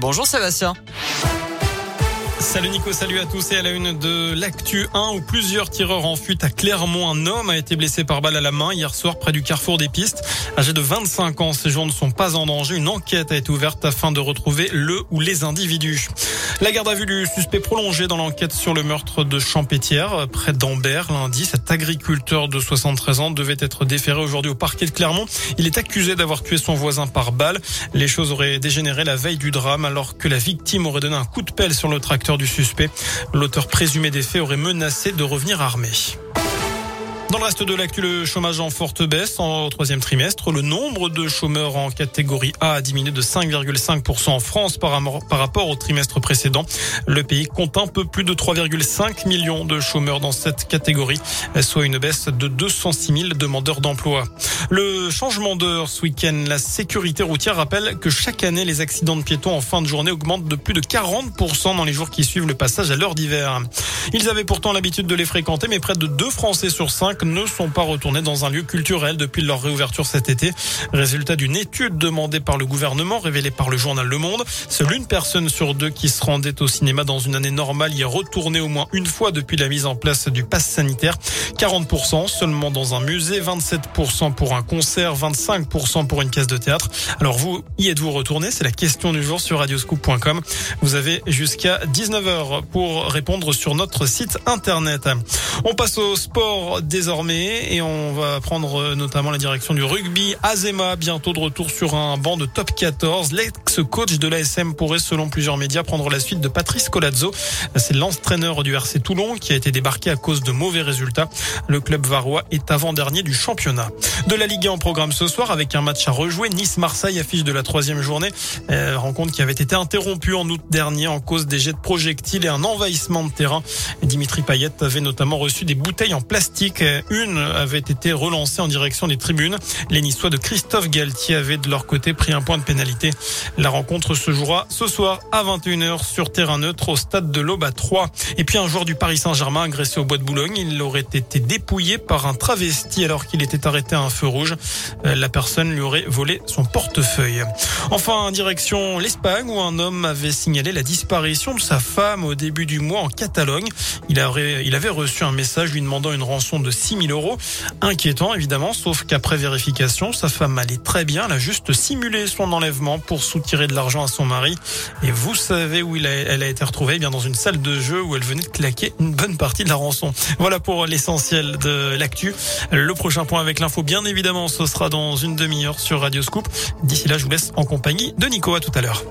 Bonjour Sébastien. Salut Nico, salut à tous et à la une de l'actu 1 où plusieurs tireurs en fuite à Clermont. Un homme a été blessé par balle à la main hier soir près du carrefour des pistes. Âgé de 25 ans, ces gens ne sont pas en danger. Une enquête a été ouverte afin de retrouver le ou les individus. La garde à vue du suspect prolongé dans l'enquête sur le meurtre de Champétière près d'Ambert lundi. Cet agriculteur de 73 ans devait être déféré aujourd'hui au parquet de Clermont. Il est accusé d'avoir tué son voisin par balle. Les choses auraient dégénéré la veille du drame alors que la victime aurait donné un coup de pelle sur le tracteur du suspect. L'auteur présumé des faits aurait menacé de revenir armé. Dans le reste de l'actu, le chômage en forte baisse en troisième trimestre. Le nombre de chômeurs en catégorie A a diminué de 5,5% en France par, rapport au trimestre précédent. Le pays compte un peu plus de 3,5 millions de chômeurs dans cette catégorie, soit une baisse de 206 000 demandeurs d'emploi. Le changement d'heure ce week-end, la sécurité routière rappelle que chaque année, les accidents de piétons en fin de journée augmentent de plus de 40% dans les jours qui suivent le passage à l'heure d'hiver. Ils avaient pourtant l'habitude de les fréquenter, mais près de 2 Français sur 5 ne sont pas retournés dans un lieu culturel depuis leur réouverture cet été. Résultat d'une étude demandée par le gouvernement, révélée par le journal Le Monde. Seule une personne sur deux qui se rendait au cinéma dans une année normale y est retournée au moins une fois depuis la mise en place du pass sanitaire. 40% seulement dans un musée, 27% pour un concert, 25% pour une pièce de théâtre. Alors vous, y êtes-vous retourné? C'est la question du jour sur radioscoop.com. Vous avez jusqu'à 19h pour répondre sur notre site internet. On passe au sport des et on va prendre euh, notamment la direction du rugby. Azema bientôt de retour sur un banc de top 14. L'ex-coach de l'ASM pourrait selon plusieurs médias prendre la suite de Patrice Colazzo. C'est l'entraîneur du RC Toulon qui a été débarqué à cause de mauvais résultats. Le club varois est avant-dernier du championnat. De la Ligue 1 en programme ce soir avec un match à rejouer. Nice-Marseille affiche de la troisième journée. Euh, rencontre qui avait été interrompue en août dernier en cause des jets de projectiles et un envahissement de terrain. Dimitri Payet avait notamment reçu des bouteilles en plastique une avait été relancée en direction des tribunes. Les Niçois de Christophe Galtier avaient de leur côté pris un point de pénalité. La rencontre se jouera ce soir à 21h sur terrain neutre au stade de l'Aube à 3. Et puis un joueur du Paris Saint-Germain agressé au bois de Boulogne. Il aurait été dépouillé par un travesti alors qu'il était arrêté à un feu rouge. Euh, la personne lui aurait volé son portefeuille. Enfin, direction l'Espagne où un homme avait signalé la disparition de sa femme au début du mois en Catalogne. Il, avait, reçu un message lui demandant une rançon de 6 000 euros. Inquiétant évidemment, sauf qu'après vérification, sa femme allait très bien. Elle a juste simulé son enlèvement pour soutirer de l'argent à son mari. Et vous savez où elle a été retrouvée eh bien dans une salle de jeu où elle venait de claquer une bonne partie de la rançon. Voilà pour l'essentiel de l'actu. Le prochain point avec l'info, bien évidemment, ce sera dans une demi-heure sur Radio Scoop. D'ici là, je vous laisse en compagnie de Nico. À tout à l'heure.